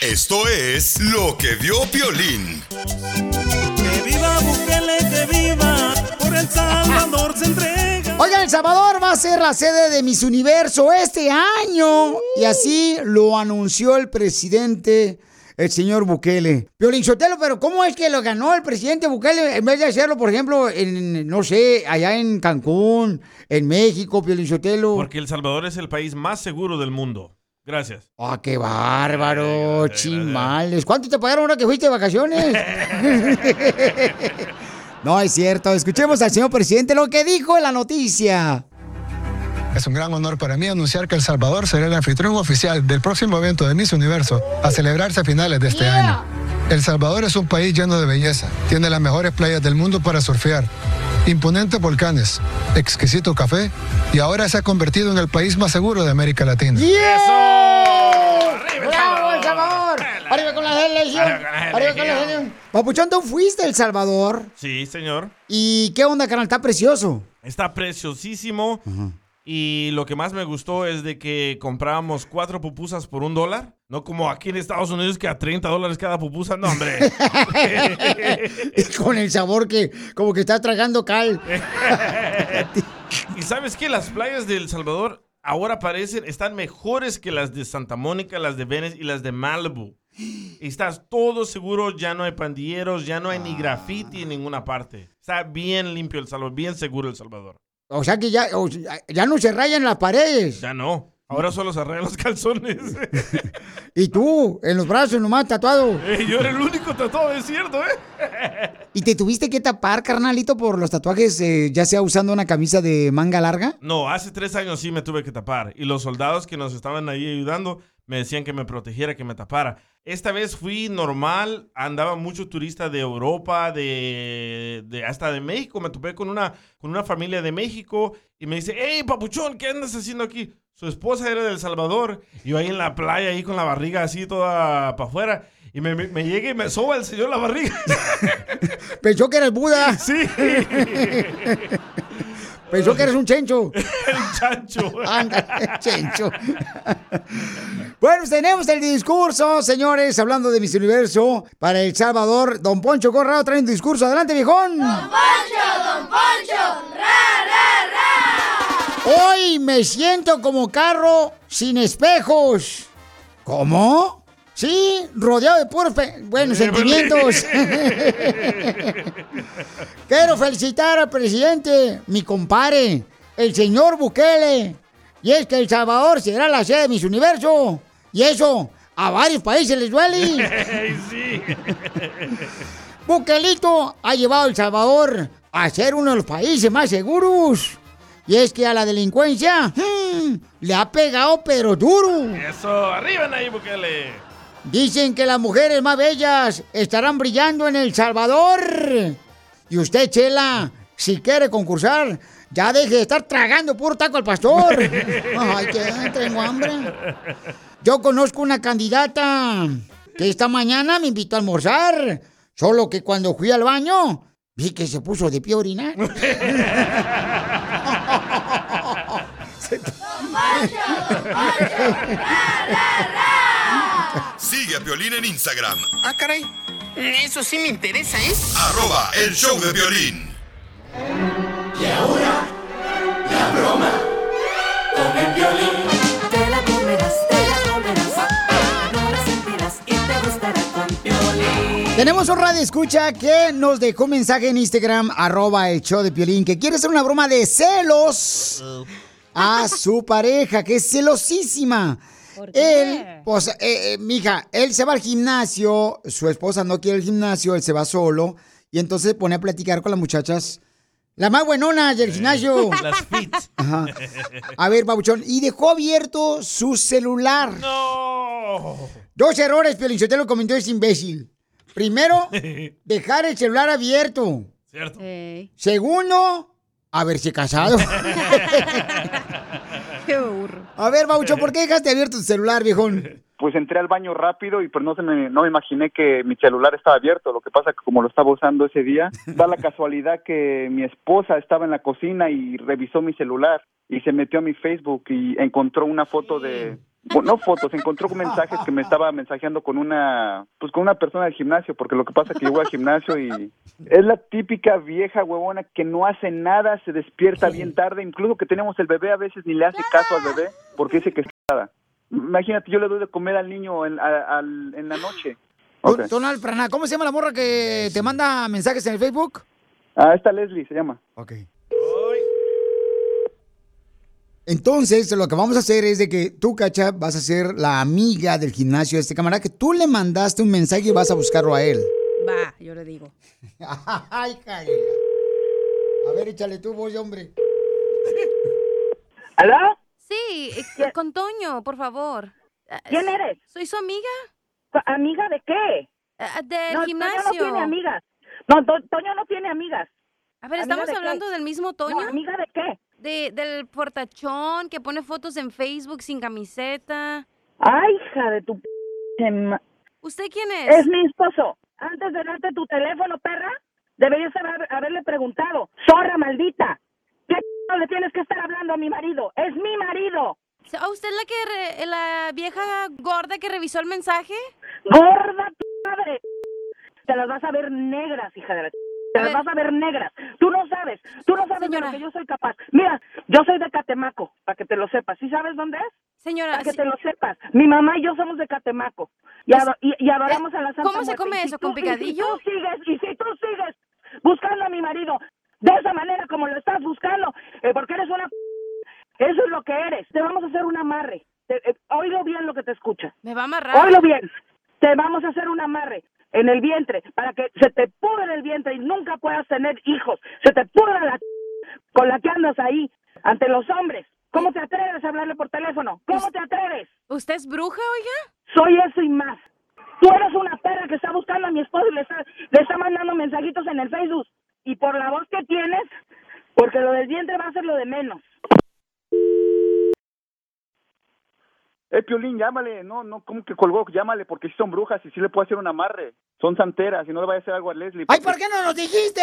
Esto es lo que vio Piolín. Que viva Bukele, que viva, por El Salvador se entrega. Oigan, El Salvador va a ser la sede de Miss Universo este año. Y así lo anunció el presidente, el señor Bukele. Piolín Sotelo, pero ¿cómo es que lo ganó el presidente Bukele en vez de hacerlo, por ejemplo, en, no sé, allá en Cancún, en México, Piolín Sotelo? Porque El Salvador es el país más seguro del mundo. Gracias. ¡Ah, qué bárbaro! Chimales. ¿Cuánto te pagaron ahora que fuiste de vacaciones? no, es cierto. Escuchemos al señor presidente lo que dijo en la noticia. Es un gran honor para mí anunciar que El Salvador será el anfitrión oficial del próximo evento de Miss Universo a celebrarse a finales de este año. El Salvador es un país lleno de belleza. Tiene las mejores playas del mundo para surfear, imponentes volcanes, exquisito café y ahora se ha convertido en el país más seguro de América Latina. ¡Bravo, El Salvador! ¡Arriba con la selección! ¡Arriba con la selección! Papuchón, ¿tú fuiste a El Salvador? Sí, señor. ¿Y qué onda, canal? Está precioso. Está preciosísimo. Y lo que más me gustó es de que comprábamos cuatro pupusas por un dólar. No como aquí en Estados Unidos que a 30 dólares cada pupusa. No, hombre. Y con el sabor que como que está tragando cal. y sabes qué? Las playas de El Salvador ahora parecen, están mejores que las de Santa Mónica, las de Venice y las de Malibu. Estás todo seguro, ya no hay pandilleros, ya no hay ni graffiti en ninguna parte. Está bien limpio El Salvador, bien seguro El Salvador. O sea que ya, o ya no se rayan las paredes. Ya no. Ahora solo se arreglan los calzones. Y tú, en los brazos nomás tatuado. Eh, yo era el único tatuado, es cierto, ¿eh? ¿Y te tuviste que tapar, carnalito, por los tatuajes, eh, ya sea usando una camisa de manga larga? No, hace tres años sí me tuve que tapar. Y los soldados que nos estaban ahí ayudando me decían que me protegiera, que me tapara. Esta vez fui normal, andaba mucho turista de Europa, de, de- hasta de México. Me topé con una, con una familia de México y me dice, hey, papuchón, ¿qué andas haciendo aquí? Su esposa era de El Salvador. Y yo ahí en la playa, ahí con la barriga así toda para afuera. Y me, me, me llega y me soba el señor la barriga. Pensó que eres Buda. Sí. Pensó que eres un chencho. El chancho. Anda, chencho. Bueno, tenemos el discurso, señores, hablando de Miss Universo para El Salvador. Don Poncho Corrado trae un discurso. Adelante, viejón. Poncho, don Poncho, ra, ra, ra. Hoy me siento como carro sin espejos. ¿Cómo? Sí, rodeado de puros buenos sentimientos. Quiero felicitar al presidente, mi compadre, el señor Bukele. Y es que El Salvador será la sede de Miss Universo. Y eso a varios países les duele. sí. Bukelito ha llevado a El Salvador a ser uno de los países más seguros. Y es que a la delincuencia hmm, le ha pegado pero duro. Eso, arriba Nayib Bukele. Dicen que las mujeres más bellas estarán brillando en El Salvador. Y usted, Chela, si quiere concursar, ya deje de estar tragando puro taco al pastor. Ay, que tengo hambre. Yo conozco una candidata que esta mañana me invitó a almorzar. Solo que cuando fui al baño, vi que se puso de pie a orinar. Cheto. Sigue a Violín en Instagram. Ah, caray. Eso sí me interesa, ¿eh? Arroba el show de violín. Y ahora, la broma con el violín. Te la comerás, te la comerás. Tenemos un radio escucha que nos dejó un mensaje en Instagram, arroba el show de violín, que quiere hacer una broma de celos. Uh a su pareja, que es celosísima. Él, pues, eh, eh, mija, él se va al gimnasio, su esposa no quiere el gimnasio, él se va solo, y entonces se pone a platicar con las muchachas. La más buenona del gimnasio. Las fit. Ajá. A ver, babuchón, y dejó abierto su celular. No. Dos errores, Piolín, lo comentó ese imbécil. Primero, dejar el celular abierto. Cierto. Segundo, haberse casado. Qué burro. A ver, Baucho, ¿por qué dejaste abierto tu celular, viejón? Pues entré al baño rápido y pues no se me, no me imaginé que mi celular estaba abierto. Lo que pasa que como lo estaba usando ese día, da la casualidad que mi esposa estaba en la cocina y revisó mi celular y se metió a mi Facebook y encontró una foto de, no fotos, encontró mensajes que me estaba mensajeando con una, pues con una persona del gimnasio, porque lo que pasa es que yo voy al gimnasio y es la típica vieja huevona que no hace nada, se despierta bien tarde, incluso que tenemos el bebé a veces ni le hace caso al bebé porque dice que está nada. Imagínate, yo le doy de comer al niño en, a- al- en la noche. Don- Donald Prana, ¿cómo se llama la morra que te manda mensajes en el Facebook? Ah, esta Leslie se llama. Ok. Entonces, lo que vamos a hacer es de que tú, Cacha, vas a ser la amiga del gimnasio de este camarada, que tú le mandaste un mensaje y vas a buscarlo a él. Va, yo le digo. Ay, Karela. A ver, échale tú, voz, hombre. ¿Aló? Sí, eh, con Toño, por favor. ¿Quién eres? Soy su amiga. ¿Amiga de qué? del no, gimnasio. Toño no tiene amigas. No, To- Toño no tiene amigas. A ver, ¿Amiga ¿estamos qué? hablando del mismo Toño? No, ¿amiga de qué? De, del portachón que pone fotos en Facebook sin camiseta. Ay, hija de tu... p- ¿Usted quién es? Es mi esposo. Antes de darte tu teléfono, perra, deberías haber- haberle preguntado. Zorra maldita. ¿Qué c- le tienes que estar hablando a mi marido? Es mi marido. ¿A usted la que re- la vieja gorda que revisó el mensaje? Gorda tu madre. Te las vas a ver negras, hija de la... Te A vas a ver negras. Tú no sabes. Tú no sabes Señora. de lo que yo soy capaz. Mira, yo soy de Catemaco, para que te lo sepas. ¿Sí sabes dónde es? Señora, Para que te lo sepas. Mi mamá y yo somos de Catemaco. Y, y adoramos a la Santa ¿cómo se come si eso, tú- con y si picadillo? tú sigues, y si tú sigues buscando a mi marido de esa manera como lo estás buscando, eh, porque eres una... Eso es lo que eres. Te vamos a hacer un amarre. Te- eh, oílo bien lo que te escucha. ¿Me va a amarrar? Oílo bien. Te vamos a hacer un amarre en el vientre para que se te pudre el vientre y nunca puedas tener hijos. Se te pudra la con la que andas ahí ante los hombres. ¿Cómo te atreves a hablarle por teléfono? ¿Cómo te atreves? ¿Usted es bruja, oiga? Soy eso y más. Tú eres una perra que está buscando a mi esposo y le está, le está mandando mensajitos en el Facebook. Y por la voz que tienes, porque lo del vientre va a ser lo de menos. Eh, Piolín, llámale. No, no, ¿cómo que colgó? Llámale, porque sí son brujas y sí le puedo hacer un amarre. Son santeras y no le vaya a hacer algo a Leslie. ¡Ay, ¿por qué no nos dijiste?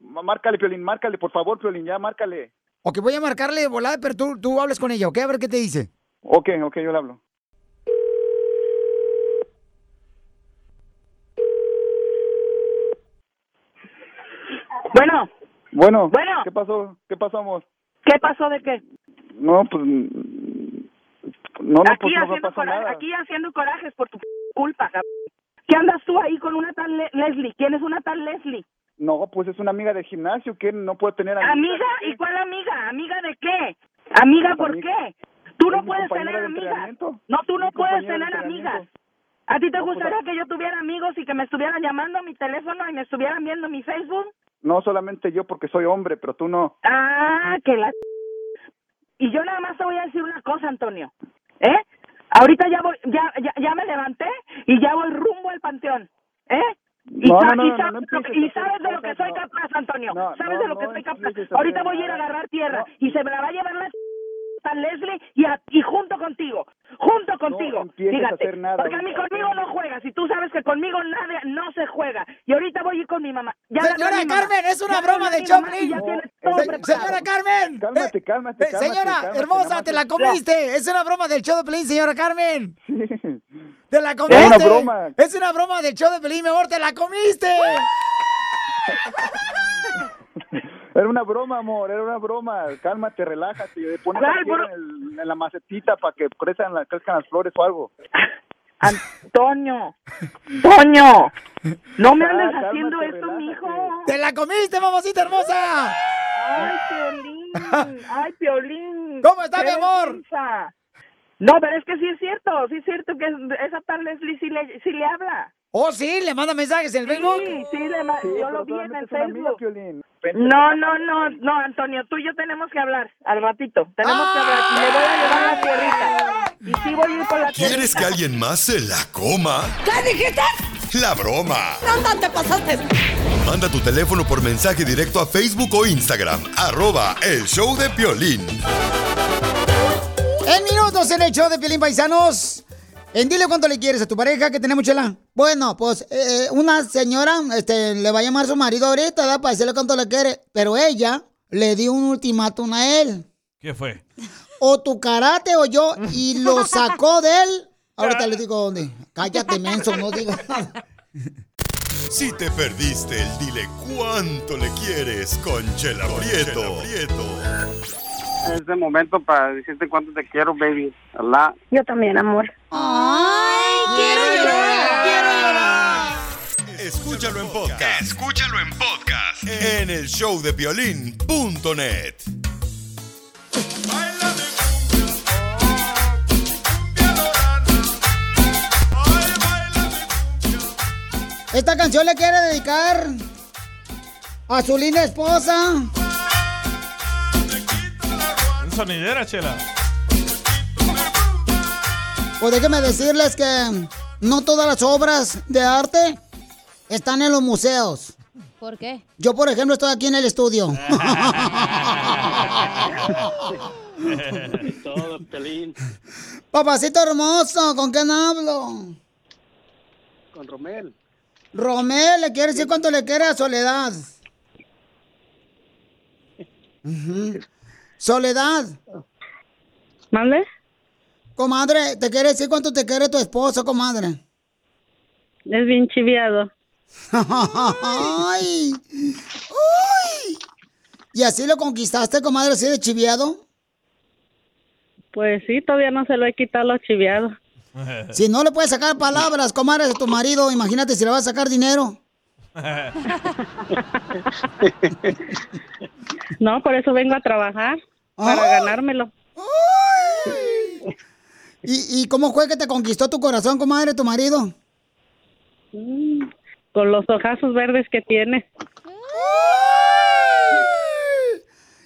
Márcale, Piolín, márcale, por favor, Piolín, ya, márcale. Ok, voy a marcarle de volada, pero tú, tú hables con ella, ¿ok? A ver qué te dice. Ok, ok, yo le hablo. Bueno, Bueno, Bueno. ¿qué pasó? ¿Qué pasó, amor? ¿qué pasó de qué? No, pues... No, no, aquí, pues no haciendo pasó coraje- nada. aquí haciendo corajes por tu culpa, cabrón. ¿Qué andas tú ahí con una tal Le- Leslie? ¿Quién es una tal Leslie? No, pues es una amiga del gimnasio que no puede tener ¿Amiga? ¿Y cuál amiga? ¿Amiga de qué? ¿Amiga por amiga. qué? Tú no puedes tener amigas. No, tú no puedes tener amigas. ¿A ti te No, pues, gustaría que yo tuviera amigos y que me estuvieran llamando a mi teléfono y me estuvieran viendo mi Facebook? No solamente yo porque soy hombre, pero tú no. Ah, que la... Y yo nada más te voy a decir una cosa, Antonio. ¿Eh? Ahorita ya voy, ya, ya, ya me levanté y ya voy rumbo al panteón. ¿Eh? Y, No, sa- no, y no, no, sabes, y sabes de lo que soy capaz, Antonio. Sabes de lo que soy capaz. Ahorita voy a ir a agarrar tierra y se me la va a llevar la a Leslie y, a- y junto contigo, junto contigo. a Fíjate, hacer nada porque a mí conmigo no juegas y tú sabes que conmigo nada, no se juega. Y ahorita voy a ir con mi mamá. Ya Señora mi mamá. Carmen, es una Ya broma de Choplin. Se- preparado. señora Carmen. Cálmate, cálmate, Eh, cálmate. señora cálmate, hermosa, te la es- comiste. Es una broma del show de Pelín, señora Carmen. Te la Es comiste. una broma. Es una broma del show de Pelín, mi amor, te la comiste. Era una broma, amor, era una broma. Cálmate, relájate. Pones ¿Cuál la tierra bro- en, en la macetita para que crezcan, la- crezcan las flores o algo. Antonio, Toño, no me andes haciendo esto, mijo. ¡Te la comiste, mamacita hermosa! Ay, Piolín, ay, Piolín. ¿Cómo está, mi amor? No, pero es que sí es cierto, sí es cierto que esa tal Leslie sí le, sí le habla. ¿Oh, sí? ¿Le manda mensajes en el Facebook? Sí, sí, le ma- yo lo vi en el Facebook. No, no, no, no, Antonio, tú y yo tenemos que hablar al ratito. Tenemos que hablar. Le voy a llevar la tierrita. Y sí voy a ir por la ¿Quieres tierrita. que alguien más se la coma? ¿Qué dijiste? La broma. No, no te pasaste. Manda tu teléfono por mensaje directo a Facebook o Instagram. Arroba el show de Piolín. En minutos en el show de Piolín Paisanos. En dile cuánto le quieres a tu pareja que tenemos chela. Bueno, pues eh, una señora este, le va a llamar a su marido ahorita, ¿verdad? Para decirle cuánto le quiere. Pero ella le dio un ultimátum a él. ¿Qué fue? O tu karate o yo. Y lo sacó de él. Ahorita le digo dónde. Cállate, menso, no digo nada. Si te perdiste el dile cuánto le quieres con Chela Prieto. Es de momento para decirte cuánto te quiero, baby. Allah. Yo también, amor. Ay, quiero llorar, quiero llorar. Escúchalo en podcast. Escúchalo en podcast. En el show de Piolín.net. Esta canción le quiere dedicar a su linda esposa. Sonidera, chela. Pues déjenme decirles que no todas las obras de arte están en los museos. ¿Por qué? Yo, por ejemplo, estoy aquí en el estudio. Todo, Pelín. Papacito hermoso, ¿con quién hablo? Con Romel. Romel, ¿le quiere decir cuánto le quiere a Soledad? Ujú. Soledad. ¿Mande? Comadre, ¿te quiere decir cuánto te quiere tu esposo, comadre? Es bien chiviado. ¡Ay! ¡Uy! ¿Y así lo conquistaste, comadre, así de chiviado? Pues sí, todavía no se lo he quitado lo chiviado. Si no le puedes sacar palabras, comadre, a tu marido, imagínate si le vas a sacar dinero. No, por eso vengo a trabajar, para ganármelo. ¿Y, ¿Y cómo fue que te conquistó tu corazón, comadre, tu marido? Mm, Con los ojazos verdes que tiene.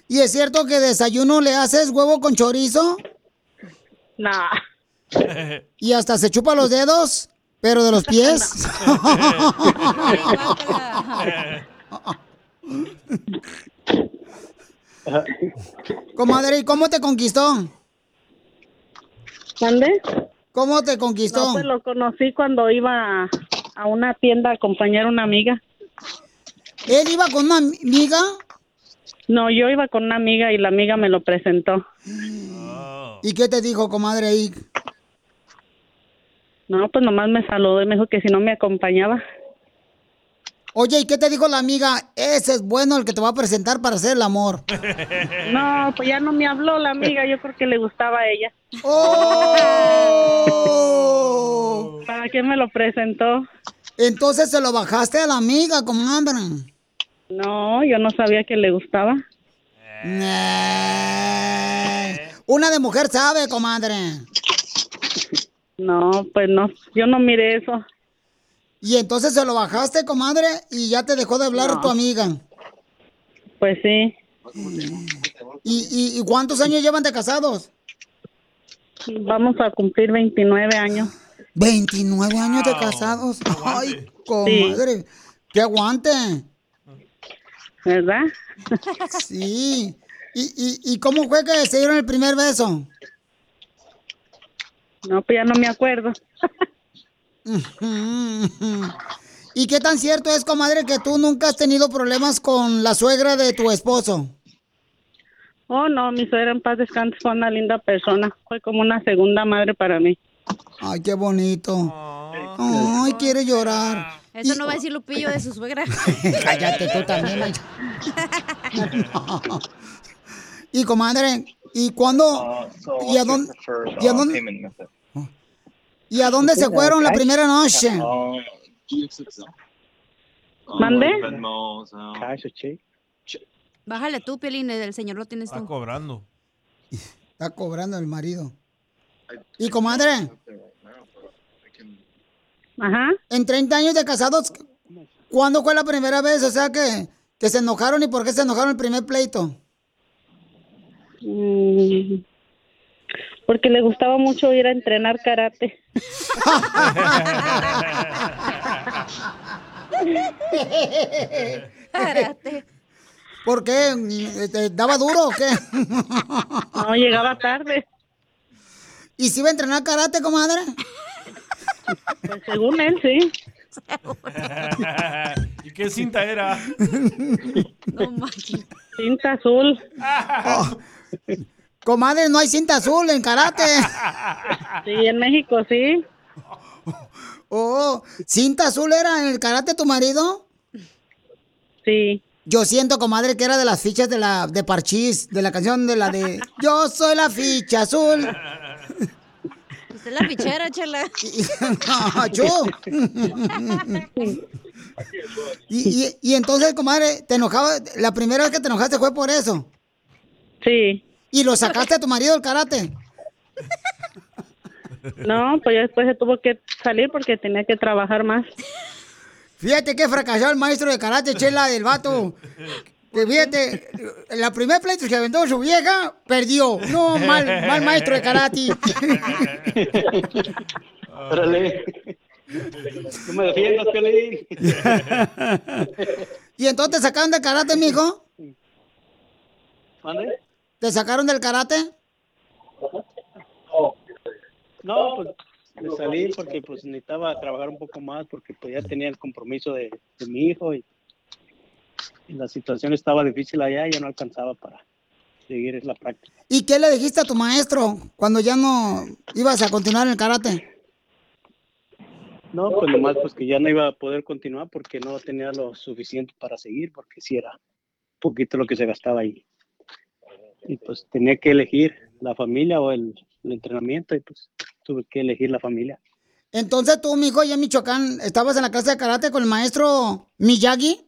¿Y es cierto que desayuno le haces huevo con chorizo? No. ¿Y hasta se chupa los dedos? ¿Pero de los pies? Comadre, ¿y cómo te conquistó? ¿Mande? ¿Cómo te conquistó? No, pues lo conocí cuando iba a, a una tienda a acompañar a una amiga. ¿Él iba con una amiga? No, yo iba con una amiga y la amiga me lo presentó. ¿Y qué te dijo, comadre, ahí? No, pues nomás me saludó y me dijo que si no me acompañaba. Oye, ¿y qué te dijo la amiga? Ese es bueno el que te va a presentar para hacer el amor. No, pues ya no me habló la amiga, yo creo que le gustaba a ella. ¡Oh! ¿Para qué me lo presentó? Entonces se lo bajaste a la amiga, comadre. No, yo no sabía que le gustaba. Eh, Una de mujer sabe, comadre. No, pues no, yo no miré eso. Y entonces se lo bajaste, comadre, y ya te dejó de hablar No. tu amiga. Pues sí, ¿Y, y, y cuántos años llevan de casados? vamos a cumplir 29 años. 29 años de casados. Ay, comadre. Que aguante. ¿Verdad? Sí. ¿Y, y, ¿Y cómo fue que se dieron el primer beso? No, pues ya no me acuerdo. ¿Y qué tan cierto es, comadre, que tú nunca has tenido problemas con la suegra de tu esposo? Oh, no, mi suegra en paz descanse fue una linda persona. Fue como una segunda madre para mí. Ay, qué bonito. Ay, quiere llorar. Eso no va a decir Lupillo de su suegra. Cállate tú también. mensa. y comadre, ¿y cuándo? ¿Y a dónde? ¿Y a dónde? ¿Y a dónde se fueron la primera noche? ¿Mande? Cash o cheque. Bájale tú, Piolín, el señor lo tienes Está tú. cobrando. Está cobrando el marido. ¿Y comadre? Ajá. En 30 años de casados, ¿cuándo fue la primera vez? O sea, que, que se enojaron y por qué se enojaron el primer pleito. Mm, Porque le gustaba mucho ir a entrenar karate. Karate. ¿Por qué? ¿Te daba duro o qué? No, llegaba tarde. ¿Y si iba a entrenar karate, comadre? Pues según él, sí. ¿Y qué cinta era? No manches. Cinta azul. Oh. Comadre, no hay cinta azul en karate. Sí, en México sí. Oh, ¿cinta azul era en el karate tu marido? Sí. Yo siento, comadre, que era de las fichas de la de Parchís, de la canción de la de Yo soy la ficha azul. Usted es la fichera, chela. Achú. y, y, y entonces, comadre, te enojaba, la primera vez que te enojaste fue por eso. Sí. ¿Y lo sacaste a tu marido del karate? No, pues ya después se tuvo que salir porque tenía que trabajar más. Fíjate que fracasó el maestro de karate, chela, del vato. Que fíjate, la primer pleito que aventó su vieja, perdió. No, mal, mal maestro de karate. Órale. No me defiendas, Piolín. ¿Y entonces sacaron del karate, mijo? ¿Mande? ¿Te sacaron del karate? No, pues me salí porque pues necesitaba trabajar un poco más porque pues ya tenía el compromiso de, de mi hijo y, y la situación estaba difícil allá y ya no alcanzaba para seguir la práctica. ¿Y qué le dijiste a tu maestro cuando ya no ibas a continuar en el karate? No, pues nomás pues que ya no iba a poder continuar porque no tenía lo suficiente para seguir porque sí era poquito lo que se gastaba ahí. Y pues tenía que elegir la familia o el, el entrenamiento y pues tuve que elegir la familia. Entonces tú, mijo, ya en Michoacán, ¿estabas en la clase de karate con el maestro Miyagi?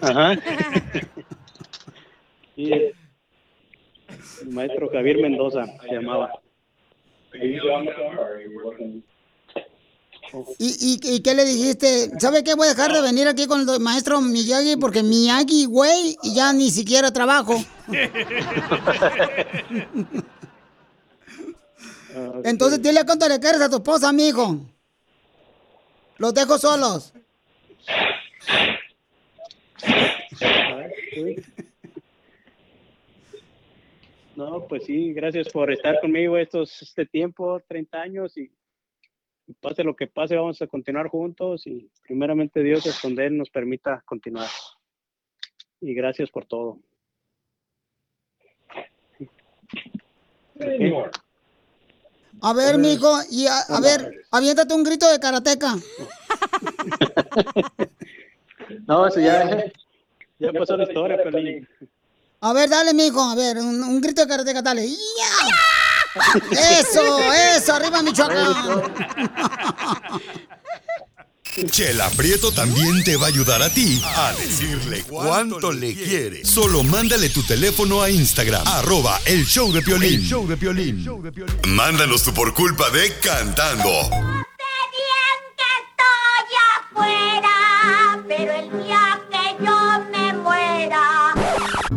Ajá. Y el maestro Javier Mendoza se llamaba. ¿Y, y, y qué le dijiste? ¿Sabe qué? Voy a dejar de venir aquí con el maestro Miyagi porque Miyagi, güey, y ya ni siquiera trabajo. Entonces dile cuánto le quieres a tu esposa, mijo. Los dejo solos. No, pues sí, gracias por estar conmigo estos este tiempo, 30 años y pase lo que pase, vamos a continuar juntos y primeramente Dios esconder nos permita continuar. Y gracias por todo. A ver, mijo, y a, a ver, aviéntate un grito de karateca. No, eso ya, ya pasó la historia, Pelín. A ver, dale, mijo, a ver, un, un grito de karateca, dale. ¡Ya! Eso, eso, arriba Michoacán. Chela Prieto también te va a ayudar a ti a decirle cuánto le quiere. Solo mándale tu teléfono a Instagram, arroba el show de Piolín. show de Piolín. Mándanos tu por culpa de cantando. afuera, pero el día que yo.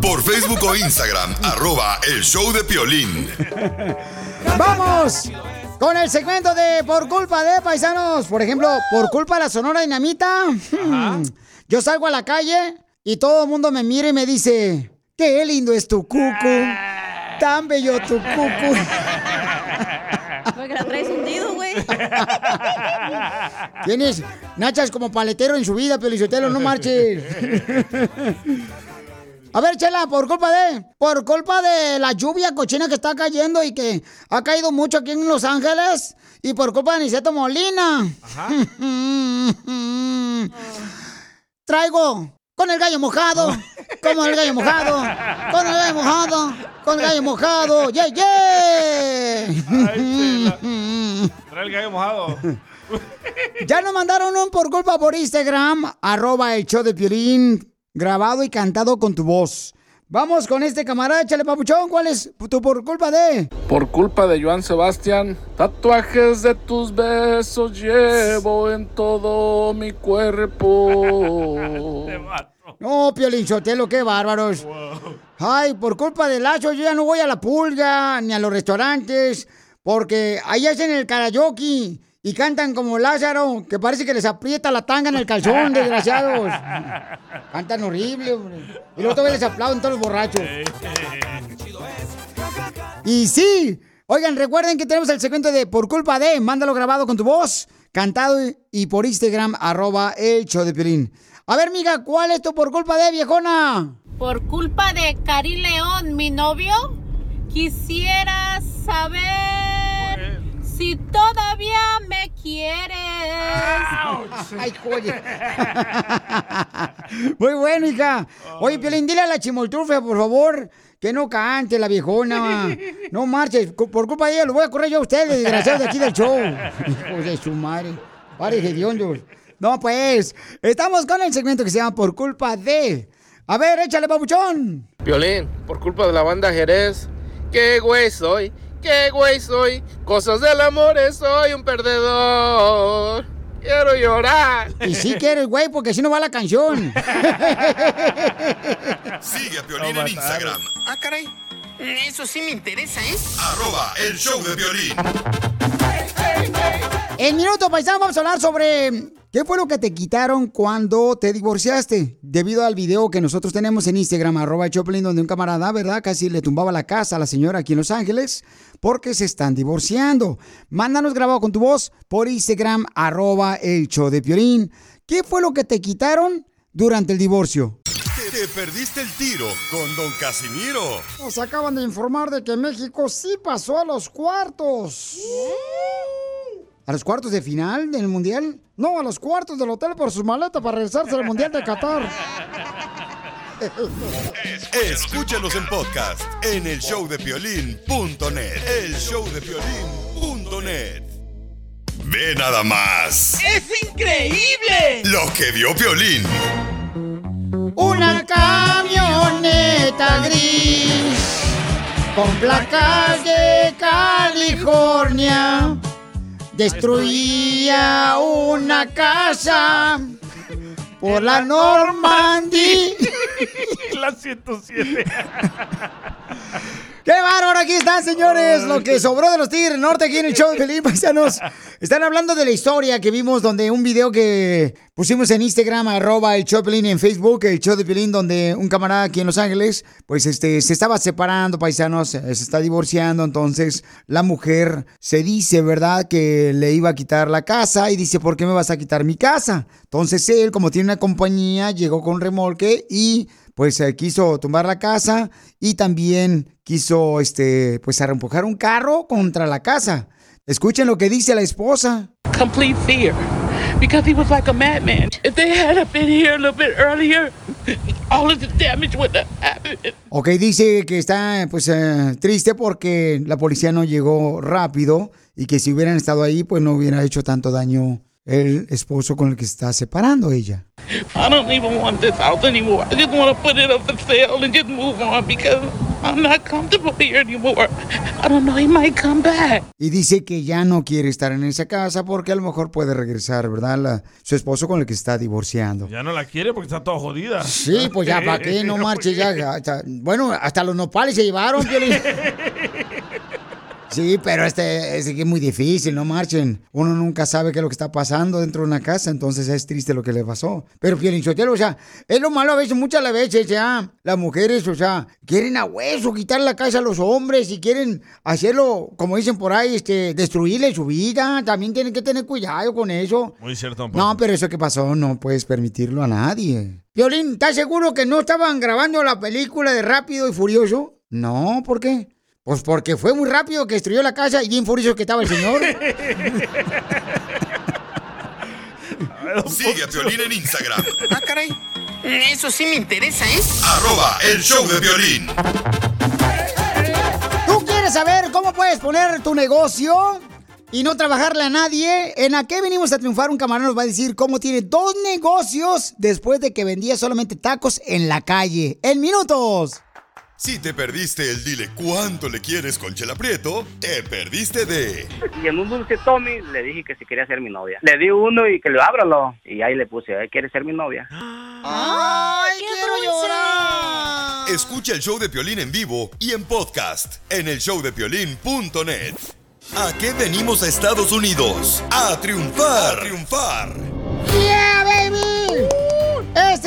Por Facebook o Instagram, arroba el show de Piolín. ¡Vamos! Con el segmento de Por culpa de paisanos. Por ejemplo, por culpa de la Sonora Dinamita. Yo salgo a la calle y todo el mundo me mira y me dice: ¡Qué lindo es tu cucu! ¡Tan bello tu cucu! Porque la traes hundido, güey. Tienes nachas como paletero en su vida, Pelizotelo, no marches. A ver, Chela, por culpa de, por culpa de la lluvia cochina que está cayendo y que ha caído mucho aquí en Los Ángeles y por culpa de Niceto Molina. Traigo con el gallo mojado, como el gallo mojado, con el gallo mojado, con el gallo mojado, yeah, yeah. Trae el gallo mojado. Ya nos mandaron un por culpa por Instagram, arroba el show de Piolín, grabado y cantado con tu voz. Vamos con este camarada, échale papuchón, ¿cuál es tu por culpa de? Por culpa de Joan Sebastián, tatuajes de tus besos llevo en todo mi cuerpo. No, Piolín Sotelo, qué bárbaros. Ay, por culpa de Lazo yo ya no voy a la pulga ni a los restaurantes, porque ahí hacen el karaoke y cantan como Lázaro, que parece que les aprieta la tanga en el calzón, desgraciados. Cantan horrible, hombre. Y luego todavía les aplauden todos los borrachos. Y sí, oigan, recuerden que tenemos el segmento de Por culpa de, mándalo grabado con tu voz, cantado y- por Instagram, arroba el show de Piolín. A ver, miga, ¿cuál es tu por culpa de, viejona? Por culpa de Cari León, mi novio, quisiera saber si todavía me quieres. Ay, joder. Muy bueno, hija. Oye, Piolín, dile a la chimoltrufe, por favor, que no cante la viejona. No marches. Por culpa de ella, lo voy a correr yo a ustedes, desgraciados de aquí del show. Hijos de su madre. Pare de diondos. No, pues, estamos con el segmento que se llama Por culpa de. A ver, échale, papuchón. Violín, por culpa de la banda Jerez, qué güey soy, qué güey soy, cosas del amor soy un perdedor. Quiero llorar. Y sí quieres, güey, porque si no va la canción. Sigue a Piolín en Instagram, Ah, caray. Eso sí me interesa, ¿eh? arroba el show de violín. En Minuto Paisano vamos a hablar sobre qué fue lo que te quitaron cuando te divorciaste. Debido al video que nosotros tenemos en Instagram, arroba Choplin, donde un camarada, ¿verdad? Casi le tumbaba la casa a la señora aquí en Los Ángeles porque se están divorciando. Mándanos grabado con tu voz por Instagram, arroba el show de Piolín. ¿Qué fue lo que te quitaron durante el divorcio? Te, te perdiste el tiro con Don Casimiro. Nos acaban de informar de que México sí pasó a los cuartos. ¿A los cuartos de final del Mundial? No, a los cuartos del hotel por sus maletas para regresarse al Mundial de Qatar. Escúchanos en podcast en el showdepiolín.net. El showdepiolín.net. Ve nada más ¡Es increíble! lo que vio Piolín. Una camioneta gris con placas de California destruía una casa por la Normandía. La 107. ¡Qué bárbaro! Aquí están, señores. Lo que sobró de los Tigres Norte aquí en el show de Felipe Paisanos. Están hablando de la historia que vimos donde un video que pusimos en Instagram, arroba el show de Pelín, en Facebook, el show de Pelín, donde un camarada aquí en Los Ángeles, pues este, se estaba separando, paisanos, eh, se está divorciando. Entonces, la mujer se dice, ¿verdad?, que le iba a quitar la casa y dice, ¿por qué me vas a quitar mi casa? Entonces, él, como tiene una compañía, llegó con remolque y pues eh, quiso tumbar la casa y también quiso, este, pues arrempujar un carro contra la casa. Escuchen lo que dice la esposa. complete fear because he was like a madman. If they had been here a little bit earlier, all of the damage would have happened. Ok, dice que está pues eh, triste porque la policía no llegó rápido y que si hubieran estado ahí pues no hubiera hecho tanto daño el esposo con el que se está separando ella. I don't even want this house anymore. I just want to put it up for sale and just move on because I'm not comfortable here anymore. I don't know, he might come back. Y dice que ya no quiere estar en esa casa porque a lo mejor puede regresar, ¿verdad? La- su esposo con el que está divorciando. Ya no la quiere porque está toda jodida. Sí, pues ya, ¿para qué? No marche ya. hasta- bueno, hasta los nopales se llevaron, Piolín. Sí, pero este es que es muy difícil, no marchen. Uno nunca sabe qué es lo que está pasando dentro de una casa, entonces es triste lo que le pasó. Pero Piolín Sotelo, o sea, es lo malo a veces, muchas las veces ya, las mujeres, o sea, quieren a hueso quitar la casa a los hombres y quieren hacerlo, como dicen por ahí, este, destruirle su vida. También tienen que tener cuidado con eso. Muy cierto. No, pero eso que pasó no puedes permitirlo a nadie. Violín, ¿estás seguro que no estaban grabando la película de Rápido y Furioso? No, ¿por qué? Pues porque fue muy rápido que destruyó la casa y bien furioso que estaba el señor. Sigue a Piolín en Instagram, Ah, caray. Eso sí me interesa, ¿eh? arroba el show de violín. ¿Tú quieres saber cómo puedes poner tu negocio y no trabajarle a nadie. ¿En a qué venimos a triunfar? Un camarón nos va a decir cómo tiene dos negocios después de que vendía solamente tacos en la calle. En minutos. Si te perdiste el dile cuánto le quieres con Chela Prieto, te perdiste de Y en un dulce Tommy le dije que si quería ser mi novia. Le di uno y que le ábralo. Y ahí le puse, "Eh, ¿quieres ser mi novia? ¡Ay, quiero llorar! Escucha el show de Piolín en vivo y en podcast en el showdepiolín.net. ¿A qué venimos a Estados Unidos? A triunfar. A triunfar. ¡Yeah, baby!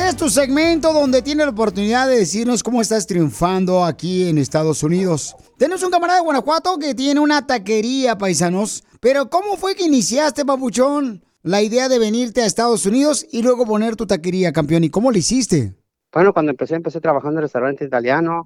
Este es tu segmento donde tienes la oportunidad de decirnos cómo estás triunfando aquí en Estados Unidos. Tenemos un camarada de Guanajuato que tiene una taquería, paisanos. Pero ¿cómo fue que iniciaste, papuchón, la idea de venirte a Estados Unidos y luego poner tu taquería, campeón? ¿Y cómo lo hiciste? Bueno, cuando empecé, empecé trabajando en restaurante italiano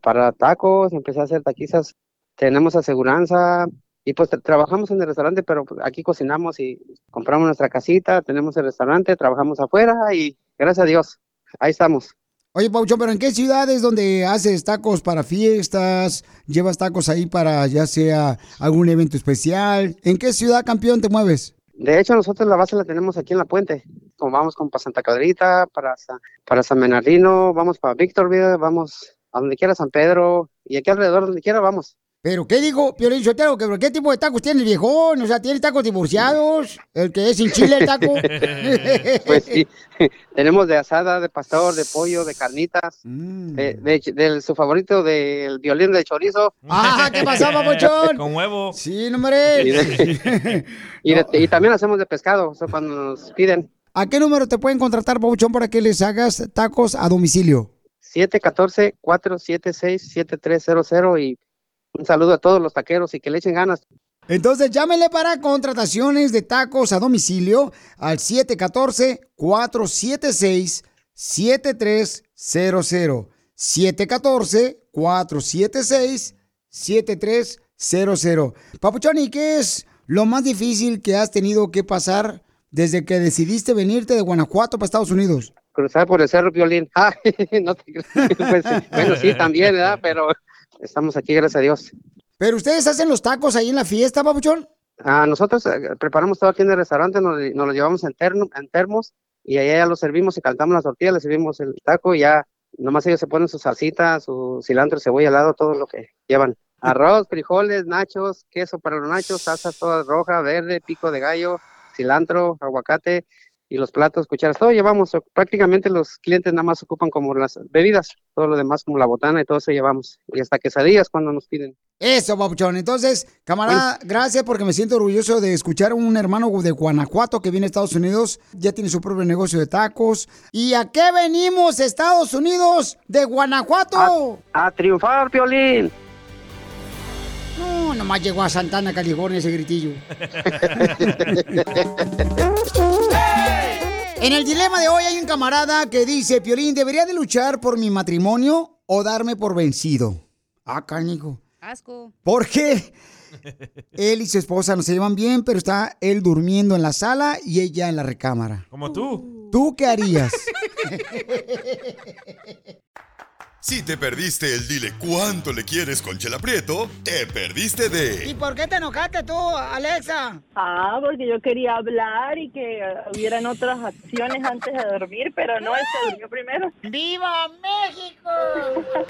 para tacos, empecé a hacer taquizas, tenemos aseguranza y pues tra- trabajamos en el restaurante, pero pues, aquí cocinamos y compramos nuestra casita, tenemos el restaurante, trabajamos afuera y gracias a Dios, ahí estamos. Oye, Pauchón, ¿pero en qué ciudades donde haces tacos para fiestas? ¿Llevas tacos ahí para ya sea algún evento especial? ¿En qué ciudad, campeón, te mueves? De hecho, nosotros la base la tenemos aquí en la puente. Como vamos con para Santa Cadrita, para, para San Bernardino, vamos para Victorville, vamos a donde quiera San Pedro y aquí alrededor donde quiera vamos. ¿Pero qué digo, Piolín Sotelo? ¿Qué, ¿Qué tipo de tacos tiene el viejón? O sea, ¿tiene tacos divorciados? ¿El que es sin chile el taco? Pues sí, tenemos de asada, de pastor, de pollo, de carnitas, Mm. de, su favorito del violín de chorizo. ¡Ah, qué pasó, papuchón! Con huevo. Sí, no, hombre. Y, de- y de- y también hacemos de pescado, o sea, cuando nos piden. ¿A qué número te pueden contratar, Pabuchón, para que les hagas tacos a domicilio? 714-476-7300 y un saludo a todos los taqueros y que le echen ganas. Entonces, llámenle para contrataciones de tacos a domicilio al 714-476-7300. 714-476-7300. Papuchón, ¿y qué es lo más difícil que has tenido que pasar desde que decidiste venirte de Guanajuato para Estados Unidos? Cruzar por el cerro violín. Ah, no te. Pues, bueno, sí, también, ¿verdad? Pero estamos aquí, gracias a Dios. ¿Pero ustedes hacen los tacos ahí en la fiesta, Papuchón? Ah, nosotros eh, preparamos todo aquí en el restaurante, nos, nos lo llevamos en, terno- en termos y allá ya lo servimos y calentamos las tortillas, le servimos el taco y ya nomás ellos se ponen su salsita, su cilantro, cebolla al lado, todo lo que llevan. Arroz, frijoles, nachos, queso para los nachos, salsa toda roja, verde, pico de gallo, cilantro, aguacate y los platos, cucharas, todo llevamos. Prácticamente los clientes nada más ocupan como las bebidas, todo lo demás como la botana y todo eso llevamos. Y hasta quesadillas cuando nos piden. Eso, Papuchón. Entonces, camarada, gracias porque me siento orgulloso de escuchar a un hermano de Guanajuato que viene a Estados Unidos, ya tiene su propio negocio de tacos. ¿Y a qué venimos, Estados Unidos, de Guanajuato? A triunfar, Piolín. No, nomás llegó a Santana, California, ese gritillo. En el dilema de hoy hay un camarada que dice, Piolín, ¿debería de luchar por mi matrimonio o darme por vencido? Ah, canijo. Asco. ¿Por qué? Él y su esposa no se llevan bien, pero está él durmiendo en la sala y ella en la recámara. Como tú. ¿Tú qué harías? Si te perdiste el dile cuánto le quieres con Chela Prieto, te perdiste de por qué te enojaste tú, Alexa? Ah, porque yo quería hablar y que hubieran otras acciones antes de dormir, pero no, él se durmió primero. ¡Viva México!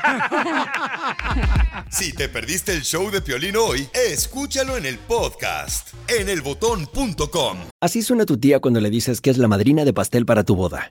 Si te perdiste el show de Piolín hoy, escúchalo en el podcast en elbotón.com. Así suena tu tía cuando le dices que es la madrina de pastel para tu boda.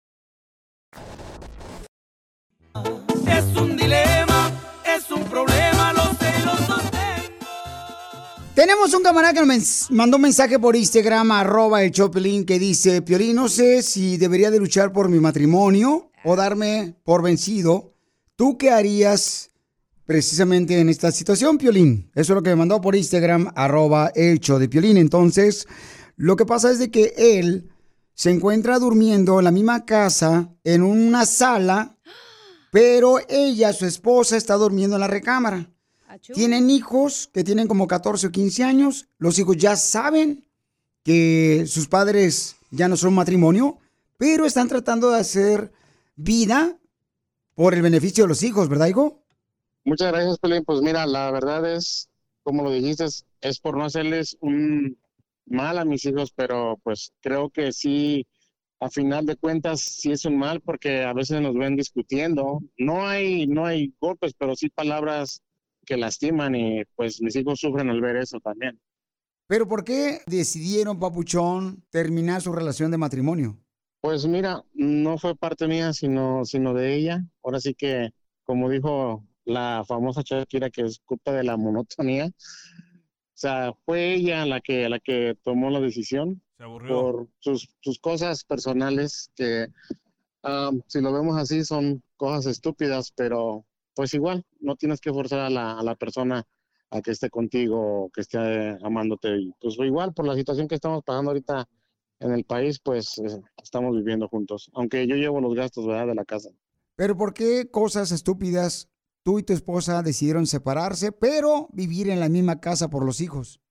Es un dilema, es un problema, los celos sostengo. Tenemos un camarada que nos mandó un mensaje por Instagram, arroba el Chopelín, que dice, Piolín, no sé si debería de luchar por mi matrimonio o darme por vencido. ¿Tú qué harías precisamente en esta situación, Piolín? Eso es lo que me mandó por Instagram, arroba el de Piolín. Entonces, lo que pasa es de que él se encuentra durmiendo en la misma casa, en una sala, pero ella, su esposa, está durmiendo en la recámara. Tienen hijos que tienen como 14 o 15 años. Los hijos ya saben que sus padres ya no son matrimonio, pero están tratando de hacer vida por el beneficio de los hijos, ¿verdad, hijo? Muchas gracias, Pelín. Pues mira, la verdad es, como lo dijiste, es- es por no hacerles un mal a mis hijos, pero pues creo que sí, a final de cuentas, sí es un mal porque a veces nos ven discutiendo. No hay, no hay golpes, pero sí palabras que lastiman y pues mis hijos sufren al ver eso también. Pero ¿por qué decidieron, papuchón, terminar su relación de matrimonio? Pues mira, no fue parte mía, sino, sino de ella. Ahora sí que, como dijo la famosa Shakira, que es culpa de la monotonía. O sea, fue ella la que, la que tomó la decisión Se aburrió. por sus, sus cosas personales, que si lo vemos así son cosas estúpidas, pero pues igual, no tienes que forzar a la, a la persona a que esté contigo, o que esté amándote. Y pues igual, por la situación que estamos pasando ahorita en el país, pues eh, estamos viviendo juntos. Aunque yo llevo los gastos, ¿verdad?, de la casa. Pero ¿por qué cosas estúpidas tú y tu esposa decidieron separarse, pero vivir en la misma casa por los hijos?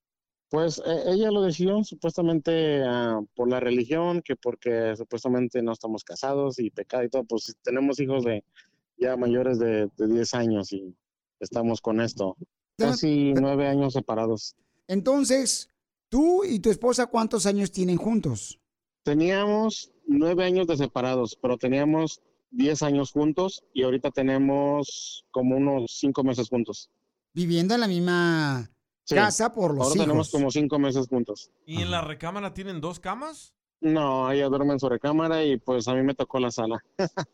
Pues eh, ella lo decidió supuestamente ah, por la religión, que porque supuestamente no estamos casados y pecado y todo, pues tenemos hijos de ya mayores de, de 10 años y estamos con esto. Casi nueve años separados. Entonces, tú y tu esposa, ¿cuántos años tienen juntos? Teníamos nueve años de separados, pero teníamos 10 años juntos y ahorita tenemos como unos cinco meses juntos. Viviendo en la misma Sí. casa por los Ahora hijos. tenemos como cinco meses juntos. ¿Y en la recámara tienen dos camas? No, ella duerme en su recámara y pues a mí me tocó la sala.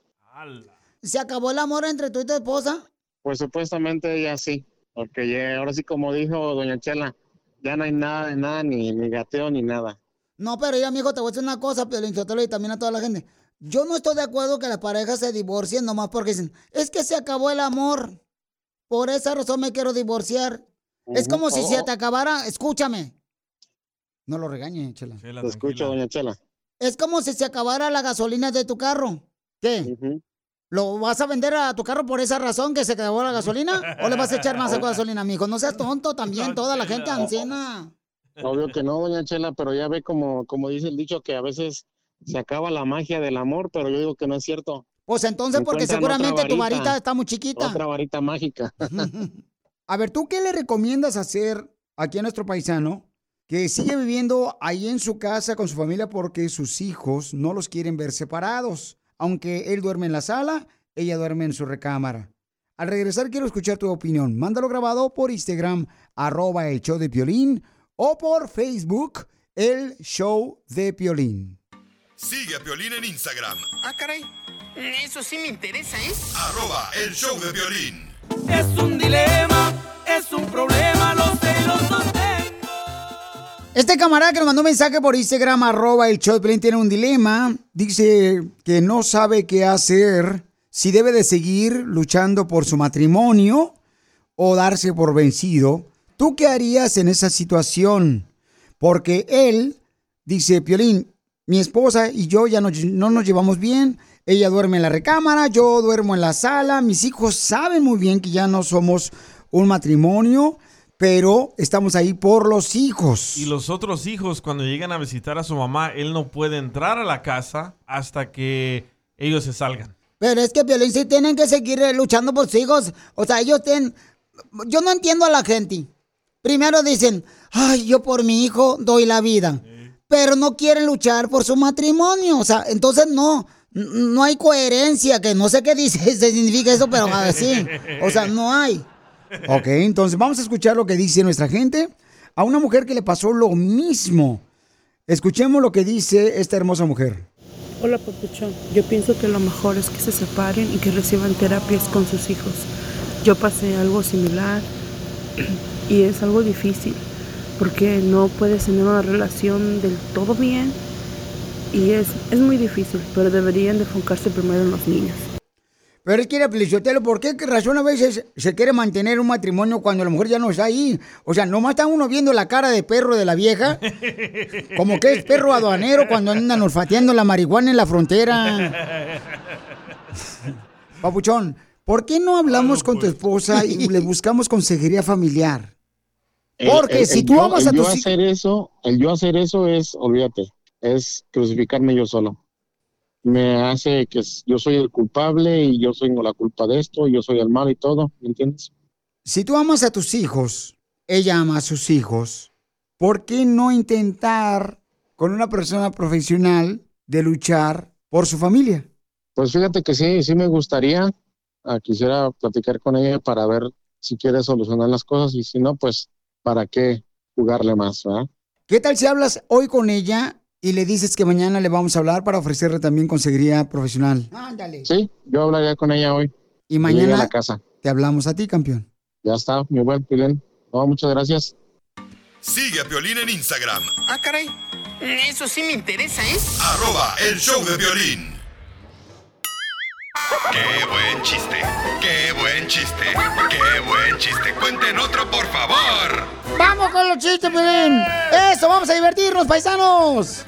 ¿Se acabó el amor entre tú y tu esposa? Pues supuestamente ya sí, porque ya- ahora sí como dijo doña Chela, ya no hay nada de nada, ni, ni gateo ni nada. No, pero yo, amigo, te voy a decir una cosa, Sotelo, y también a toda la gente. Yo no estoy de acuerdo que las parejas se divorcien nomás porque dicen, es que se acabó el amor. Por esa razón me quiero divorciar. Es como si se Oh. te acabara, escúchame. No lo regañe, Chela. Te escucho, doña Chela. Es como si se acabara la gasolina de tu carro. ¿Qué? ¿Lo vas a vender a tu carro por esa razón que se acabó la gasolina? ¿O le vas a echar más gasolina, mijo? No seas tonto también, toda la gente anciana. Obvio que no, doña Chela, pero ya ve como, como dice el dicho que a veces se acaba la magia del amor, pero yo digo que no es cierto. Pues entonces, porque seguramente tu varita está muy chiquita. Otra varita mágica. A ver, ¿tú qué le recomiendas hacer aquí a nuestro paisano que sigue viviendo ahí en su casa con su familia porque sus hijos no los quieren ver separados? Aunque él duerme en la sala, ella duerme en su recámara. Al regresar quiero escuchar tu opinión. Mándalo grabado por Instagram, arroba el show de Piolín, o por Facebook, el show de Piolín. Sigue a Piolín en Instagram, Ah, caray. Eso sí me interesa, ¿eh? arroba el show de violín. Es un dilema, es un problema, los celos sostengo. Este camarada que nos mandó un mensaje por Instagram, arroba el show tiene un dilema. Dice que no sabe qué hacer, si debe de seguir luchando por su matrimonio o darse por vencido. ¿Tú qué harías en esa situación? Porque él dice, Piolín, mi esposa y yo ya no nos llevamos bien. Ella duerme en la recámara, yo duermo en la sala. Mis hijos saben muy bien que ya no somos un matrimonio, pero estamos ahí por los hijos. Y los otros hijos, cuando llegan a visitar a su mamá, él no puede entrar a la casa hasta que ellos se salgan. Pero es que Piolín sí tienen que seguir luchando por sus hijos. O sea, ellos tienen... Yo no entiendo a la gente. Primero dicen, ay, yo por mi hijo doy la vida. Pero no quieren luchar por su matrimonio. O sea, entonces no, no hay coherencia, que no sé qué dice, significa eso, pero así. O sea, no hay. Ok, entonces vamos a escuchar lo que dice nuestra gente. A una mujer que le pasó lo mismo. Escuchemos lo que dice esta hermosa mujer. Hola, Papuchón. Yo pienso que lo mejor es que se separen y que reciban terapias con sus hijos. Yo pasé algo similar y es algo difícil porque no puedes tener una relación del todo bien y es, es muy difícil, pero deberían de enfocarse primero en los niños. Pero es que era Pelichotelo, ¿por qué ¿Qué razón a veces se quiere mantener un matrimonio cuando la mujer ya no está ahí? O sea, nomás está uno viendo la cara de perro de la vieja, como que es perro aduanero cuando andan olfateando la marihuana en la frontera. Papuchón, ¿por qué no hablamos con tu esposa y le buscamos consejería familiar? El- Porque el- si tú yo- amas a el yo hacer eso, el yo hacer eso es, olvídate, es crucificarme yo solo. Me hace que yo soy el culpable y yo tengo la culpa de esto, y yo soy el mal y todo, ¿me entiendes? Si tú amas a tus hijos, ella ama a sus hijos, ¿por qué no intentar con una persona profesional de luchar por su familia? Pues fíjate que sí, sí me gustaría, ah, quisiera platicar con ella para ver si quiere solucionar las cosas y si no, pues, ¿para qué jugarle más, verdad? ¿Qué tal si hablas hoy con ella y le dices que mañana le vamos a hablar para ofrecerle también consejería profesional? Ándale. Sí, yo hablaría con ella hoy. Y mañana a la casa. te hablamos a ti, campeón. Ya está, mi buen Pilén. No, muchas gracias. Sigue a Piolín en Instagram, Ah, caray. Eso sí me interesa, ¿eh? arroba el show de violín. ¡Qué buen chiste! ¡Qué buen chiste! ¡Qué buen chiste! ¡Cuenten otro, por favor! ¡Vamos con los chistes, Pelín! ¡Eso! ¡Vamos a divertirnos, paisanos!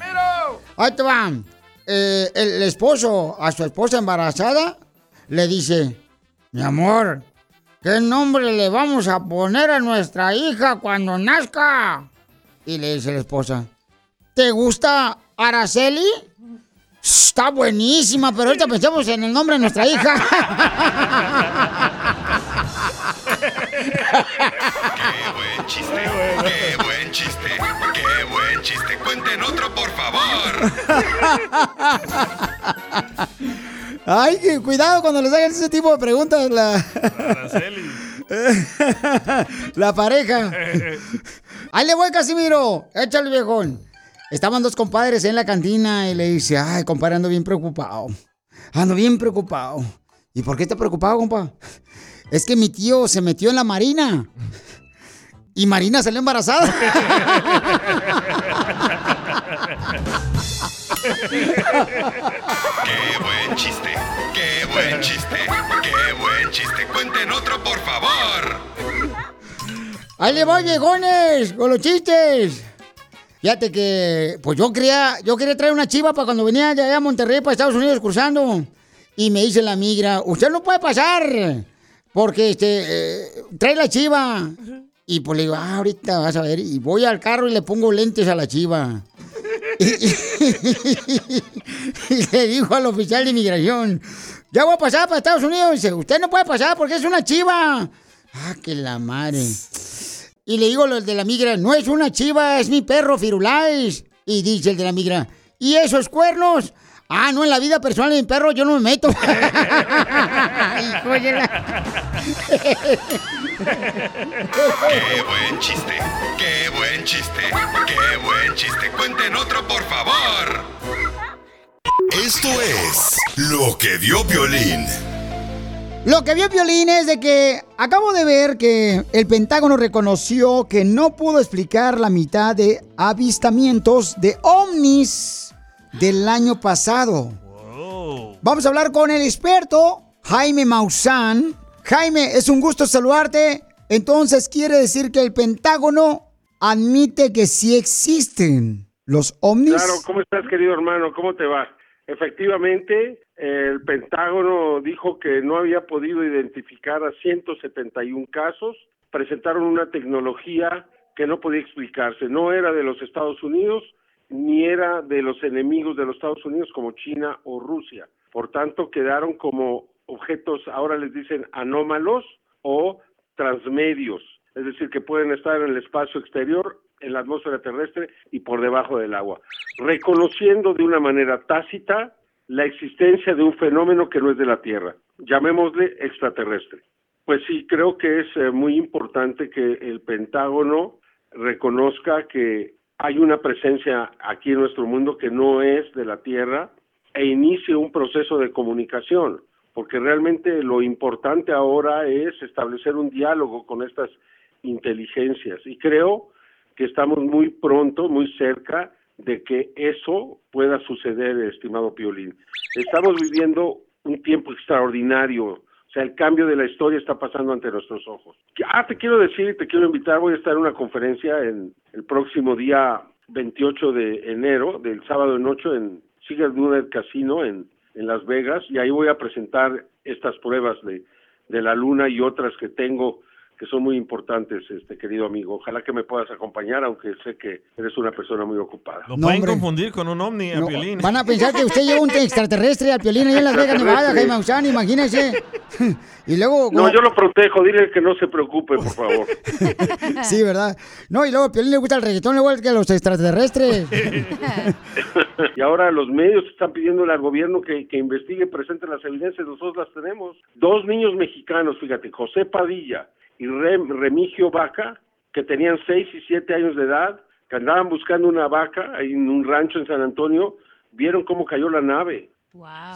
Ahí te van. Eh, el esposo a su esposa embarazada le dice, mi amor, ¿qué nombre le vamos a poner a nuestra hija cuando nazca? Y le dice la esposa, ¿te gusta Araceli? Está buenísima, pero ahorita pensamos en el nombre de nuestra hija. ¡Qué buen chiste! ¡Qué buen chiste! ¡Qué buen chiste! ¡Cuenten otro, por favor! Ay, que cuidado cuando les hagan ese tipo de preguntas la, la pareja. Ahí le voy, Casimiro. Échale, viejón. Estaban dos compadres en la cantina y le dice, ay, compadre, ando bien preocupado. Ando bien preocupado. ¿Y por qué está preocupado, compa? Es que mi tío se metió en la marina. Y Marina salió embarazada. ¡Qué buen chiste! ¡Qué buen chiste! ¡Qué buen chiste! ¡Cuenten otro, por favor! Ahí le voy, viejones, con los chistes. Fíjate que, pues yo quería, yo quería traer una chiva para cuando venía de allá a Monterrey, para Estados Unidos, cruzando. Y me dice la migra, usted no puede pasar, porque este, eh, trae la chiva. Y pues le digo, ah, ahorita vas a ver. Y voy al carro y le pongo lentes a la chiva. Y, y le dijo al oficial de inmigración, ya voy a pasar para Estados Unidos. dice, usted no puede pasar porque es una chiva. Ah, que la madre. Y le digo al de la migra, no es una chiva, es mi perro Firulais. Y dice el de la migra, ¿y esos cuernos? Ah, no, en la vida personal de mi perro yo no me meto. ¡Qué buen chiste! ¡Qué buen chiste! ¡Qué buen chiste! ¡Cuenten otro, por favor! Esto es lo que vio Piolín. Lo que vio Piolín es de que acabo de ver que el Pentágono reconoció que no pudo explicar la mitad de avistamientos de ovnis del año pasado. Vamos a hablar con el experto Jaime Maussan. Jaime, es un gusto saludarte. Entonces quiere decir que el Pentágono admite que sí existen los ovnis. Claro, ¿cómo estás, querido hermano? ¿Cómo te va? Efectivamente, el Pentágono dijo que no había podido identificar a 171 casos presentaron una tecnología que no podía explicarse. No era de los Estados Unidos ni era de los enemigos de los Estados Unidos como China o Rusia. Por tanto, quedaron como objetos, ahora les dicen anómalos o transmedios, es decir, que pueden estar en el espacio exterior, en la atmósfera terrestre y por debajo del agua, reconociendo de una manera tácita la existencia de un fenómeno que no es de la Tierra, llamémosle extraterrestre. Pues sí, creo que es eh, muy importante que el Pentágono reconozca que hay una presencia aquí en nuestro mundo que no es de la Tierra e inicie un proceso de comunicación, porque realmente lo importante ahora es establecer un diálogo con estas inteligencias y creo que estamos muy pronto, muy cerca de que eso pueda suceder, estimado Piolín. Estamos viviendo un tiempo extraordinario, o sea, el cambio de la historia está pasando ante nuestros ojos. Ah, te quiero decir, te quiero invitar, voy a estar en una conferencia en el próximo día 28 de enero, del sábado en 8, en Sigue Duner Casino en, en Las Vegas, y ahí voy a presentar estas pruebas de, de la luna y otras que tengo que son muy importantes, este querido amigo. Ojalá que me puedas acompañar, aunque sé que eres una persona muy ocupada. Lo pueden confundir con un ovni a Piolín. Van a pensar que usted lleva un extraterrestre al Piolín ahí en Las Vegas, Nevada, Jaime Maussan, imagínese. y luego... No, yo lo protejo, dile que no se preocupe, por favor. sí, ¿verdad? No, y luego a Piolín le gusta el reggaetón igual que a los extraterrestres. y ahora los medios están pidiéndole al gobierno que, que investigue, presente las evidencias, nosotros las tenemos. Dos niños mexicanos, fíjate, José Padilla y Remigio Vaca, que tenían seis y siete años de edad, que andaban buscando una vaca en un rancho en San Antonio, vieron cómo cayó la nave.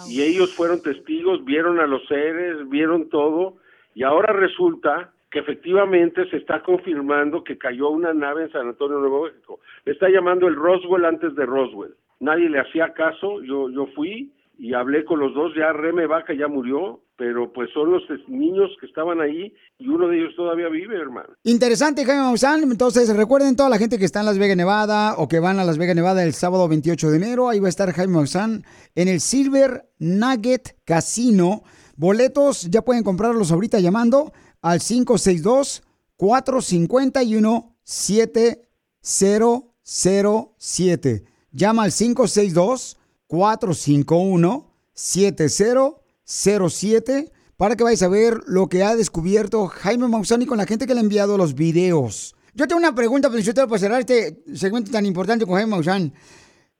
Y ellos fueron testigos, vieron a los seres, vieron todo, y ahora resulta que efectivamente se está confirmando que cayó una nave en San Antonio, Nuevo México. Le está llamando el Roswell antes de Roswell. Nadie le hacía caso, yo, yo fui y hablé con los dos, ya Reme Vaca ya murió, pero pues son los niños que estaban ahí y uno de ellos todavía vive, hermano. Interesante, Jaime Maussan. Entonces, recuerden toda la gente que está en Las Vegas, Nevada o que van a Las Vegas, Nevada el sábado 28 de enero. Ahí va a estar Jaime Maussan en el Silver Nugget Casino. Boletos ya pueden comprarlos ahorita llamando al 562-451-7007. Llama al 562-451-7007 07 para que vayas a ver lo que ha descubierto Jaime Mausani con la gente que le ha enviado los videos. Yo tengo una pregunta, pero para cerrar este segmento tan importante con Jaime Maussan.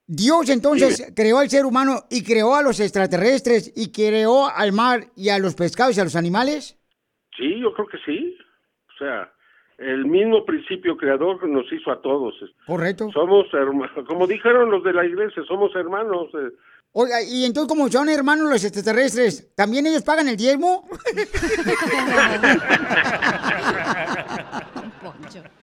Dios entonces creó al ser humano y creó a los extraterrestres y creó al mar y a los pescados y a los animales? Sí, yo creo que sí. O sea, el mismo principio creador nos hizo a todos. Correcto. Somos hermanos, como dijeron los de la iglesia, somos hermanos. Eh, Oiga, y entonces como son hermanos los extraterrestres, ¿también ellos pagan el diezmo?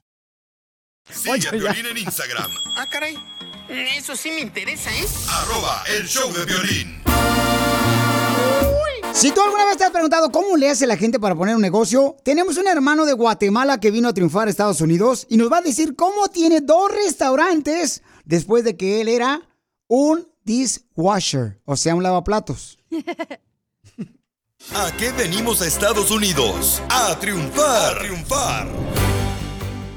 Sigue a Violín en Instagram. Ah, caray. Eso sí me interesa, ¿eh? Arroba el show de violín. Si tú alguna vez te has preguntado cómo le hace la gente para poner un negocio, tenemos un hermano de Guatemala que vino a triunfar a Estados Unidos y nos va a decir cómo tiene dos restaurantes después de que él era un dishwasher, o sea, un lavaplatos. ¿A qué venimos a Estados Unidos? A triunfar. A triunfar.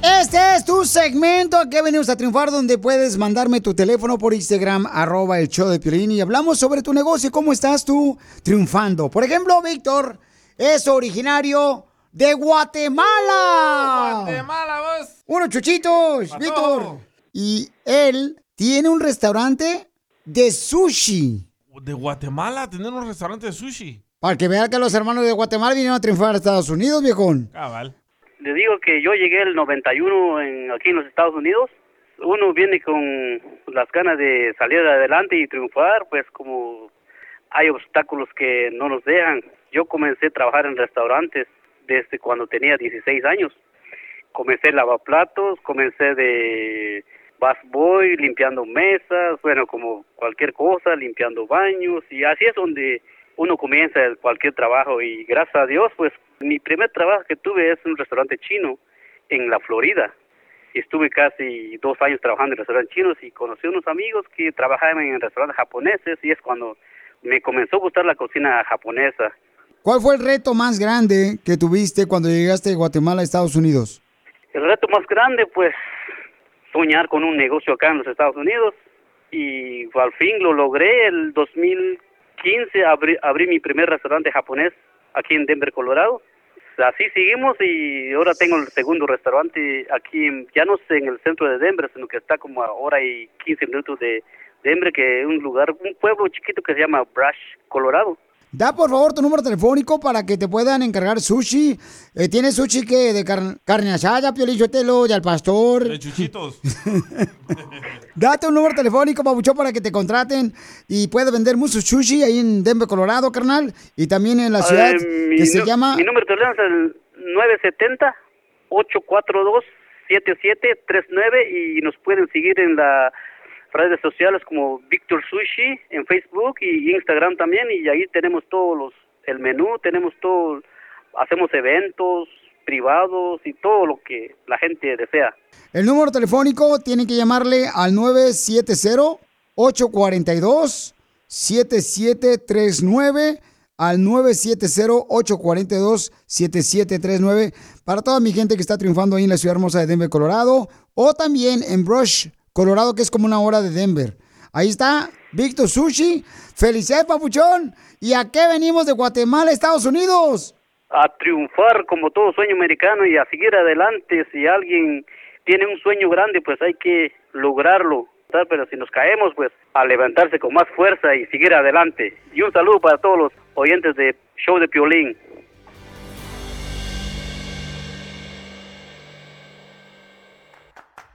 Este es tu segmento que venimos a triunfar donde puedes mandarme tu teléfono por Instagram, arroba el show de Piolín y hablamos sobre tu negocio, cómo estás tú triunfando. Por ejemplo, Víctor es originario de Guatemala. Guatemala, vos. Unos chuchitos, Víctor. Y él tiene un restaurante de sushi. De Guatemala, tener un restaurante de sushi. Para que vean que los hermanos de Guatemala vinieron a triunfar a Estados Unidos, viejón. Cabal. Le digo que yo llegué el 91 en, aquí en los Estados Unidos. Uno viene con las ganas de salir adelante y triunfar, pues como hay obstáculos que no nos dejan. Yo comencé a trabajar en restaurantes desde cuando tenía 16 años. Comencé lavaplatos, comencé de busboy, limpiando mesas, bueno, como cualquier cosa, limpiando baños y así es donde uno comienza cualquier trabajo y gracias a Dios, pues mi primer trabajo que tuve es un restaurante chino en la Florida. Estuve casi dos años trabajando en restaurantes chinos y conocí unos amigos que trabajaban en restaurantes japoneses y es cuando me comenzó a gustar la cocina japonesa. ¿Cuál fue el reto más grande que tuviste cuando llegaste de Guatemala a Estados Unidos? El reto más grande, pues, soñar con un negocio acá en los Estados Unidos y al fin lo logré. El 2015 abrí, abrí mi primer restaurante japonés aquí en Denver, Colorado. Así seguimos y ahora tengo el segundo restaurante aquí, ya no sé en el centro de Denver, sino que está como a hora y 15 minutos de Denver, que es un lugar, un pueblo chiquito que se llama Brush, Colorado. Da por favor tu número telefónico para que te puedan encargar sushi. Eh, ¿Tienes sushi que de car- carne asada, piolichotelo, de al pastor? De chuchitos. Date un número telefónico, babuchón, para que te contraten y puedes vender mucho sushi ahí en Denver, Colorado, carnal. Y también en la ciudad Eh, mi que se llama... Mi número de teléfono es el 970-842-7739 y nos pueden seguir en las redes sociales como Víctor Sushi en Facebook y Instagram también y ahí tenemos todos los, el menú, tenemos todo, hacemos eventos privados y todo lo que la gente desea. El número telefónico tienen que llamarle al 970-842-7739 al 970-842-7739 para toda mi gente que está triunfando ahí en la ciudad hermosa de Denver, Colorado o también en Brush, Colorado, que es como una hora de Denver. Ahí está Víctor Sushi. Felicidades, papuchón. ¿Y a qué venimos de Guatemala, Estados Unidos? a triunfar como todo sueño americano y a seguir adelante. Si alguien tiene un sueño grande, pues hay que lograrlo. Pero si nos caemos, pues a levantarse con más fuerza y seguir adelante. Y un saludo para todos los oyentes de Show de Piolín.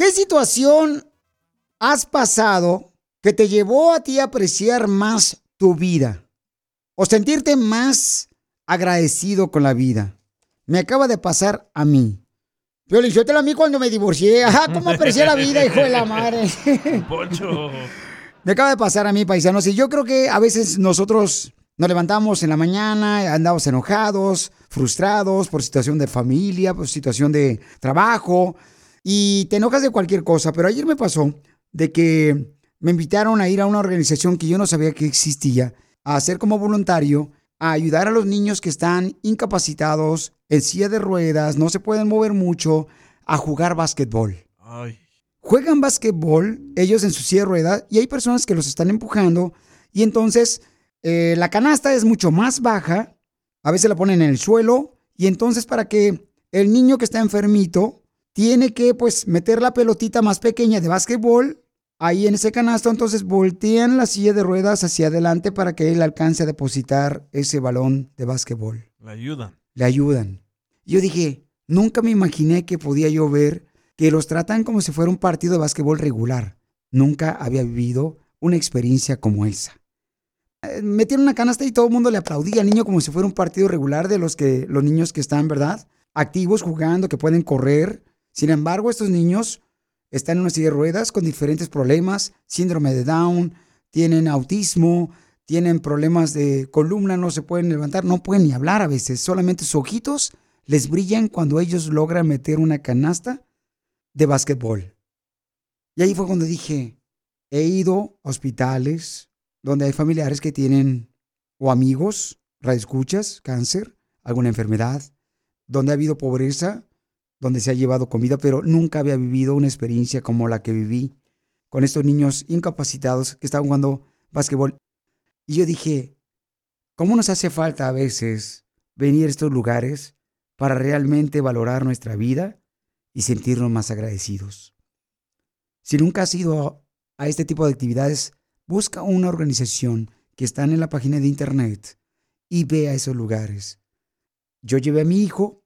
¿Qué situación has pasado que te llevó a ti a apreciar más tu vida? O sentirte más agradecido con la vida. Me acaba de pasar a mí. Yo te lo a mí cuando me divorcié. Ajá, ¿cómo aprecié la vida, hijo de la madre? Poncho. Me acaba de pasar a mí, paisanos, y yo creo que a veces nosotros nos levantamos en la mañana, andamos enojados, frustrados por situación de familia, por situación de trabajo, y te enojas de cualquier cosa. Pero ayer me pasó de que me invitaron a ir a una organización que yo no sabía que existía, a hacer como voluntario, a ayudar a los niños que están incapacitados, en silla de ruedas, no se pueden mover mucho, a jugar básquetbol Ay. juegan básquetbol, ellos en su silla de ruedas, y hay personas que los están empujando, y entonces eh, la canasta es mucho más baja, a veces la ponen en el suelo, y entonces para que el niño que está enfermito tiene que pues meter la pelotita más pequeña de básquetbol ahí en ese canasto, entonces voltean la silla de ruedas hacia adelante para que él alcance a depositar ese balón de básquetbol La ayuda. le ayudan. Yo dije, nunca me imaginé que podía yo ver que los tratan como si fuera un partido de básquetbol regular. Nunca había vivido una experiencia como esa. Eh, Metieron una canasta y todo el mundo le aplaudía al niño como si fuera un partido regular de los que los niños que están, ¿verdad? Activos jugando, que pueden correr. Sin embargo, estos niños están en una silla de ruedas con diferentes problemas, síndrome de Down, tienen autismo, tienen problemas de columna, no se pueden levantar, no pueden ni hablar a veces, solamente sus ojitos les brillan cuando ellos logran meter una canasta de básquetbol. Y ahí fue cuando dije, he ido a hospitales donde hay familiares que tienen o amigos, escuchas, cáncer, alguna enfermedad, donde ha habido pobreza, donde se ha llevado comida, pero nunca había vivido una experiencia como la que viví con estos niños incapacitados que estaban jugando básquetbol. Y yo dije, ¿cómo nos hace falta a veces venir a estos lugares para realmente valorar nuestra vida y sentirnos más agradecidos? Si nunca has ido a este tipo de actividades, busca una organización que está en la página de internet y ve a esos lugares. Yo llevé a mi hijo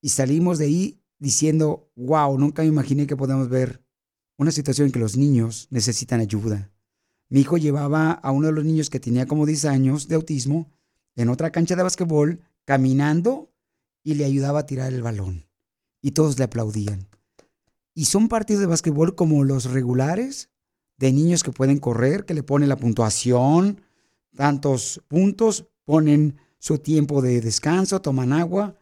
y salimos de ahí diciendo, wow, nunca me imaginé que podamos ver una situación en que los niños necesitan ayuda. Mi hijo llevaba a uno de los niños que tenía como 10 años de autismo en otra cancha de básquetbol caminando y le ayudaba a tirar el balón. Y todos le aplaudían. Y son partidos de básquetbol como los regulares, de niños que pueden correr, que le ponen la puntuación, tantos puntos, ponen su tiempo de descanso, toman agua,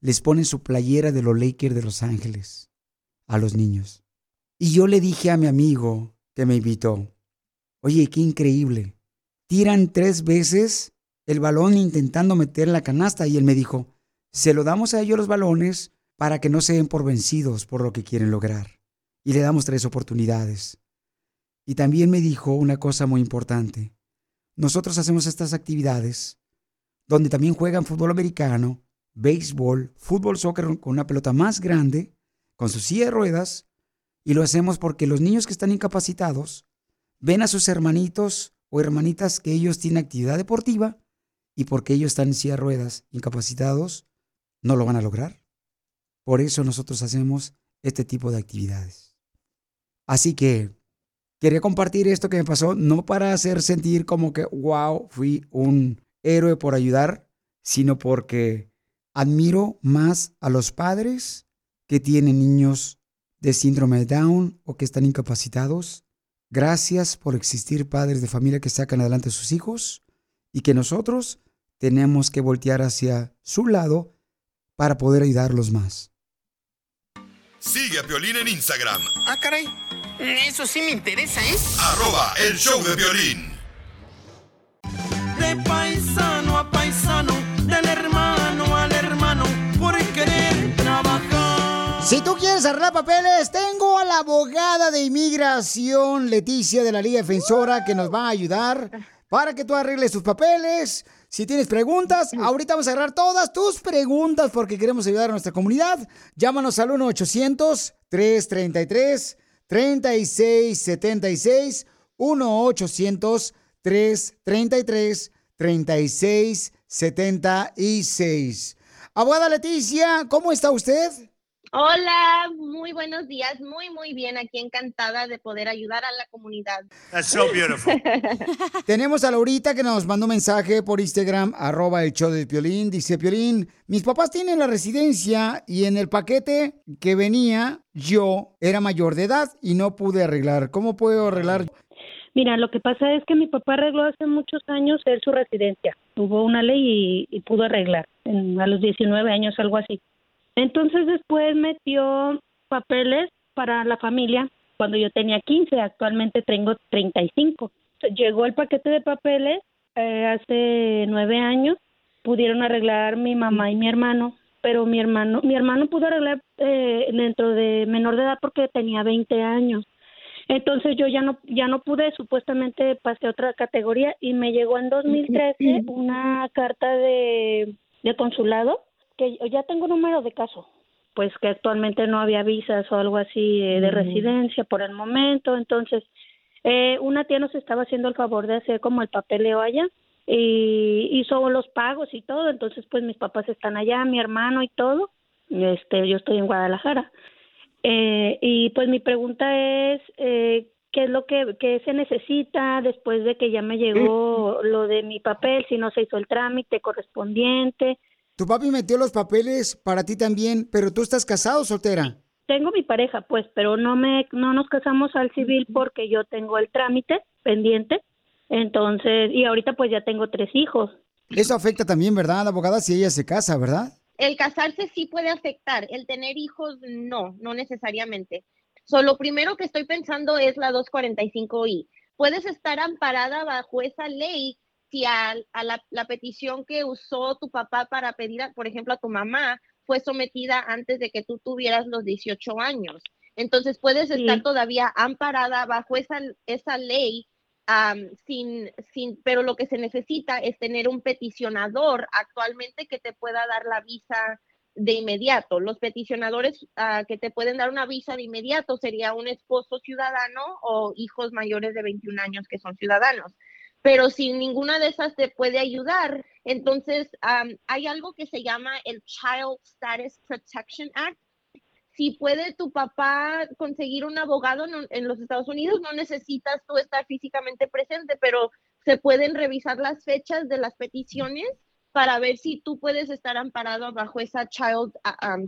les ponen su playera de los Lakers de Los Ángeles a los niños. Y yo le dije a mi amigo que me invitó, oye, qué increíble. Tiran tres veces el balón intentando meter la canasta y él me dijo, se lo damos a ellos los balones para que no se den por vencidos por lo que quieren lograr. Y le damos tres oportunidades. Y también me dijo una cosa muy importante. Nosotros hacemos estas actividades donde también juegan fútbol americano, béisbol, fútbol, soccer con una pelota más grande, con su silla de ruedas, y lo hacemos porque los niños que están incapacitados ven a sus hermanitos o hermanitas que ellos tienen actividad deportiva y porque ellos están en silla de ruedas, incapacitados, no lo van a lograr. Por eso nosotros hacemos este tipo de actividades. Así que quería compartir esto que me pasó, no para hacer sentir como que, wow, fui un héroe por ayudar, sino porque admiro más a los padres que tienen niños de síndrome de Down o que están incapacitados. Gracias por existir padres de familia que sacan adelante a sus hijos y que nosotros tenemos que voltear hacia su lado para poder ayudarlos más. Sigue a Violín en Instagram. Ah, caray. Eso sí me interesa, ¿eh? Arroba el show de violín. De paisano a paisano, Si tú quieres arreglar papeles, tengo a la abogada de inmigración, Leticia de la Liga Defensora, que nos va a ayudar para que tú arregles tus papeles. Si tienes preguntas, ahorita vamos a agarrar todas tus preguntas porque queremos ayudar a nuestra comunidad. Llámanos al 1-800-333-3676. 1-800-333-3676. Abogada Leticia, ¿cómo está usted? Hola, muy buenos días, muy muy bien, aquí encantada de poder ayudar a la comunidad. That's so beautiful. Tenemos a Laurita que nos mandó un mensaje por Instagram, arroba el show de Piolín. Dice Piolín, mis papás tienen la residencia y en el paquete que venía yo era mayor de edad y no pude arreglar. ¿Cómo puedo arreglar? Mira, lo que pasa es que mi papá arregló hace muchos años él su residencia. Hubo una ley y, y pudo arreglar en- a los 19 años, algo así. Entonces después metió papeles para la familia cuando yo tenía 15, actualmente tengo 35. Llegó el paquete de papeles eh, hace nueve años, pudieron arreglar mi mamá y mi hermano, pero mi hermano, mi hermano pudo arreglar eh, dentro de menor de edad porque tenía 20 años. Entonces yo ya no ya no pude, supuestamente pasé a otra categoría y me llegó en 2013 una carta de, de consulado que ya tengo número de caso, pues que actualmente no había visas o algo así eh, de residencia por el momento, entonces eh, una tía nos estaba haciendo el favor de hacer como el papeleo allá y hizo los pagos y todo, entonces pues mis papás están allá, mi hermano y todo, este yo estoy en Guadalajara. Eh, y pues mi pregunta es, eh, ¿qué es lo que, que se necesita después de que ya me llegó lo de mi papel, si no se hizo el trámite correspondiente? Tu papi metió los papeles para ti también, pero tú estás casado o soltera. Tengo mi pareja, pues, pero no me no nos casamos al civil porque yo tengo el trámite pendiente Entonces, y ahorita pues ya tengo tres hijos. Eso afecta también, ¿verdad, abogada, si ella se casa, verdad? El casarse sí puede afectar, el tener hijos no, no necesariamente. So, lo primero que estoy pensando es la 245i. Puedes estar amparada bajo esa ley si a, a la, la petición que usó tu papá para pedir, a- por ejemplo, a tu mamá fue sometida antes de que tú tuvieras los 18 años. Entonces puedes estar todavía amparada bajo esa, esa ley am, sin, sin, pero lo que se necesita es tener un peticionador actualmente que te pueda dar la visa de inmediato. Los peticionadores ah, que te pueden dar una visa de inmediato sería un esposo ciudadano o hijos mayores de 21 años que son ciudadanos. Pero si ninguna de esas te puede ayudar, entonces hay algo que se llama el Child Status Protection Act, si puede tu papá conseguir un abogado en, los Estados Unidos, no necesitas tú estar físicamente presente, pero se pueden revisar las fechas de las peticiones para ver si tú puedes estar amparado bajo esa Child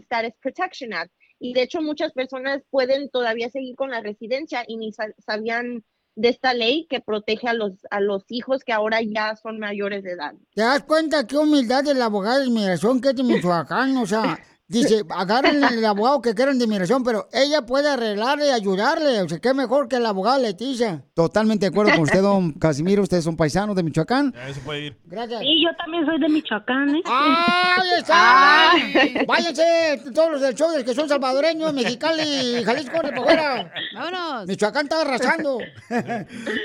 Status Protection Act. Y de hecho muchas personas pueden todavía seguir con la residencia y ni sa- sabían de esta ley que protege a los, a los hijos que ahora ya son mayores de edad. ¿Te das cuenta qué humildad del abogado de inmigración que es de Michoacán? O sea, dice, agarren el abogado que quieran de inmigración, pero ella puede arreglarle y ayudarle. O sea, qué mejor que el abogado Leticia. Totalmente de acuerdo con usted, don Casimiro. Ustedes son paisanos de Michoacán. Ahí se puede ir. Gracias. Sí, yo también soy de Michoacán, ¿eh? ¡Ahí está! Váyanse todos los del show que son salvadoreños, Mexicali, Jalisco, de por fuera. Vámonos. Michoacán está arrasando.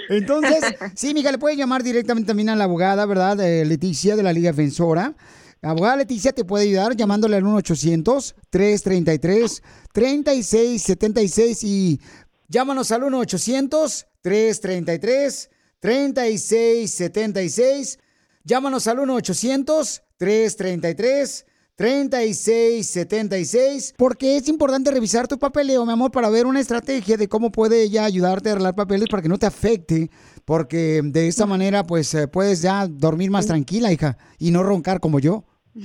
Entonces, sí, mija, le puedes llamar directamente también a la abogada, ¿verdad? Eh, Leticia de la Liga Defensora. Abogada Leticia te puede ayudar llamándole al 1-800-333-3676 y llámanos al 1-800-333-3676. Llámanos al 1-800-333-3676 porque es importante revisar tu papeleo, mi amor, para ver una estrategia de cómo puede ella ayudarte a arreglar papeles para que no te afecte, porque de esta manera pues eh, puedes ya dormir más tranquila, hija, y no roncar como yo.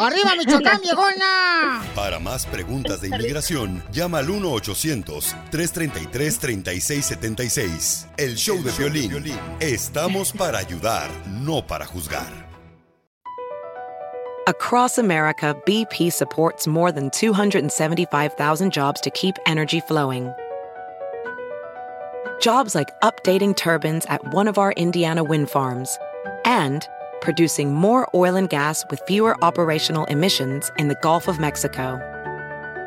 ¡Arriba, Michoacán, viejona! Para más preguntas de inmigración, llama al 1-800-333-3676. El show de violín. Estamos para ayudar, no para juzgar. Across America, BP supports more than 275,000 jobs to keep energy flowing. Jobs like updating turbines at one of our Indiana wind farms and producing more oil and gas with fewer operational emissions in the Gulf of Mexico.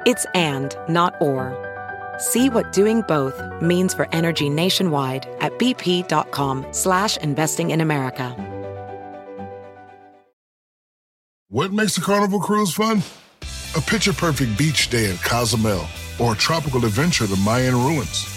It's and, not or. See what doing both means for energy nationwide at bp.com slash investing in America. What makes a carnival cruise fun? A picture perfect beach day in Cozumel or a tropical adventure to the Mayan ruins